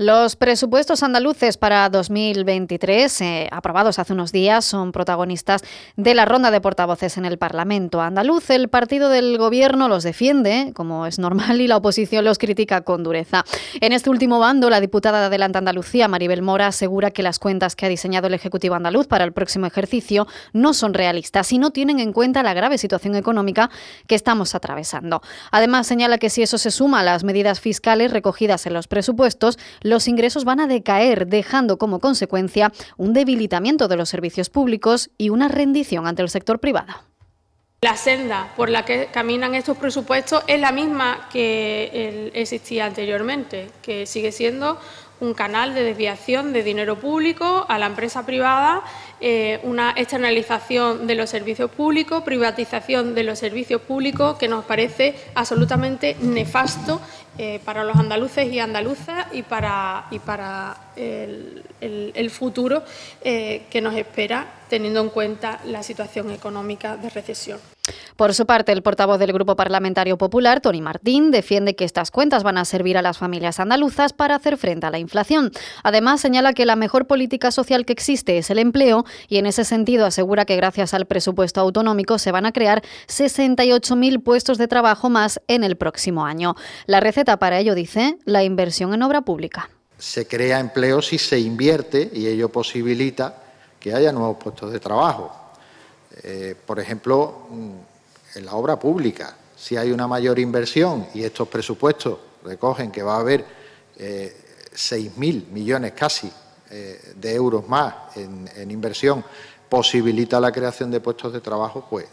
Los presupuestos andaluces para 2023, eh, aprobados hace unos días, son protagonistas de la ronda de portavoces en el Parlamento andaluz. El partido del Gobierno los defiende, como es normal, y la oposición los critica con dureza. En este último bando, la diputada de Adelante Andalucía, Maribel Mora, asegura que las cuentas que ha diseñado el Ejecutivo andaluz para el próximo ejercicio no son realistas y no tienen en cuenta la grave situación económica que estamos atravesando. Además, señala que si eso se suma a las medidas fiscales recogidas en los presupuestos, los ingresos van a decaer, dejando como consecuencia un debilitamiento de los servicios públicos y una rendición ante el sector privado. La senda por la que caminan estos presupuestos es la misma que existía anteriormente, que sigue siendo un canal de desviación de dinero público a la empresa privada, eh, una externalización de los servicios públicos, privatización de los servicios públicos, que nos parece absolutamente nefasto eh, para los andaluces y andaluzas y para, y para el, futuro eh, que nos espera, teniendo en cuenta la situación económica de recesión. Por su parte, el portavoz del Grupo Parlamentario Popular, Tony Martín, defiende que estas cuentas van a servir a las familias andaluzas para hacer frente a la inflación. Además, señala que la mejor política social que existe es el empleo y en ese sentido asegura que gracias al presupuesto autonómico se van a crear 68.000 puestos de trabajo más en el próximo año. La receta para ello, dice, la inversión en obra pública. Se crea empleo si se invierte y ello posibilita que haya nuevos puestos de trabajo. Eh, por ejemplo, mm, en la obra pública, si hay una mayor inversión y estos presupuestos recogen que va a haber eh, 6.000 millones casi eh, de euros más en, en, inversión, posibilita la creación de puestos de trabajo, pues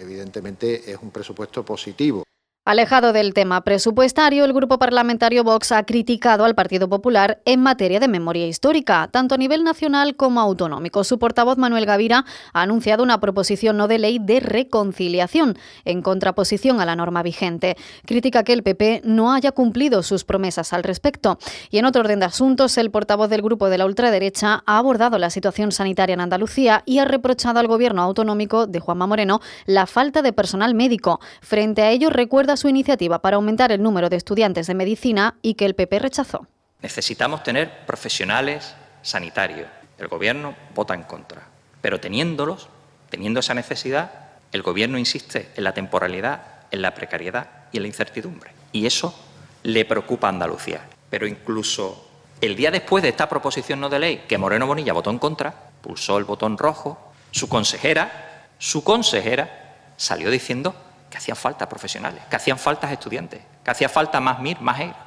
evidentemente es un presupuesto positivo. Alejado del tema presupuestario, el grupo parlamentario Vox ha criticado al Partido Popular en materia de memoria histórica, tanto a nivel nacional como autonómico. Su portavoz Manuel Gavira ha anunciado una proposición no de ley de reconciliación, en contraposición a la norma vigente. Critica que el PP no haya cumplido sus promesas al respecto. Y en otro orden de asuntos, el portavoz del grupo de la ultraderecha ha abordado la situación sanitaria en Andalucía y ha reprochado al gobierno autonómico de Juanma Moreno la falta de personal médico. Frente a ello, recuerda su iniciativa para aumentar el número de estudiantes de medicina y que el PP rechazó. Necesitamos tener profesionales sanitarios. El Gobierno vota en contra. Pero teniéndolos, teniendo esa necesidad, el Gobierno insiste en la temporalidad, en la precariedad y en la incertidumbre. Y eso le preocupa a Andalucía. Pero incluso el día después de esta proposición no de ley, que Moreno Bonilla votó en contra, pulsó el botón rojo, su consejera, su consejera, salió diciendo que hacían falta profesionales, que hacían falta estudiantes, que hacía falta más MIR, más EIR.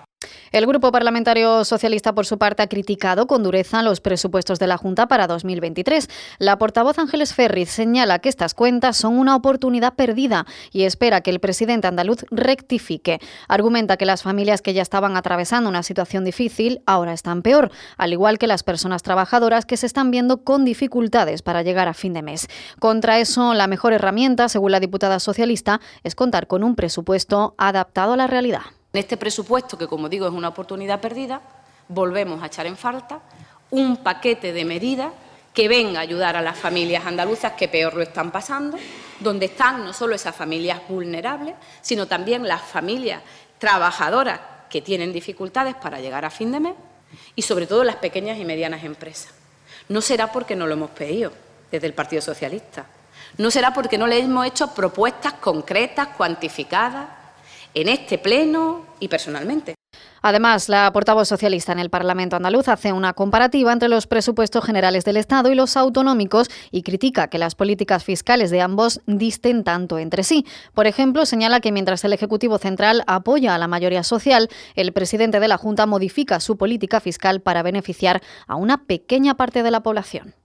El Grupo Parlamentario Socialista, por su parte, ha criticado con dureza los presupuestos de la Junta para 2023. La portavoz Ángeles Ferriz señala que estas cuentas son una oportunidad perdida y espera que el presidente andaluz rectifique. Argumenta que las familias que ya estaban atravesando una situación difícil ahora están peor, al igual que las personas trabajadoras que se están viendo con dificultades para llegar a fin de mes. Contra eso, la mejor herramienta, según la diputada socialista, es contar con un presupuesto adaptado a la realidad. En este presupuesto, que como digo es una oportunidad perdida, volvemos a echar en falta un paquete de medidas que venga a ayudar a las familias andaluzas que peor lo están pasando, donde están no solo esas familias vulnerables, sino también las familias trabajadoras que tienen dificultades para llegar a fin de mes y sobre todo las pequeñas y medianas empresas. No será porque no lo hemos pedido desde el Partido Socialista, no será porque no le hemos hecho propuestas concretas, cuantificadas, en este pleno y personalmente. Además, la portavoz socialista en el Parlamento andaluz hace una comparativa entre los presupuestos generales del Estado y los autonómicos y critica que las políticas fiscales de ambos disten tanto entre sí. Por ejemplo, señala que mientras el Ejecutivo Central apoya a la mayoría social, el presidente de la Junta modifica su política fiscal para beneficiar a una pequeña parte de la población.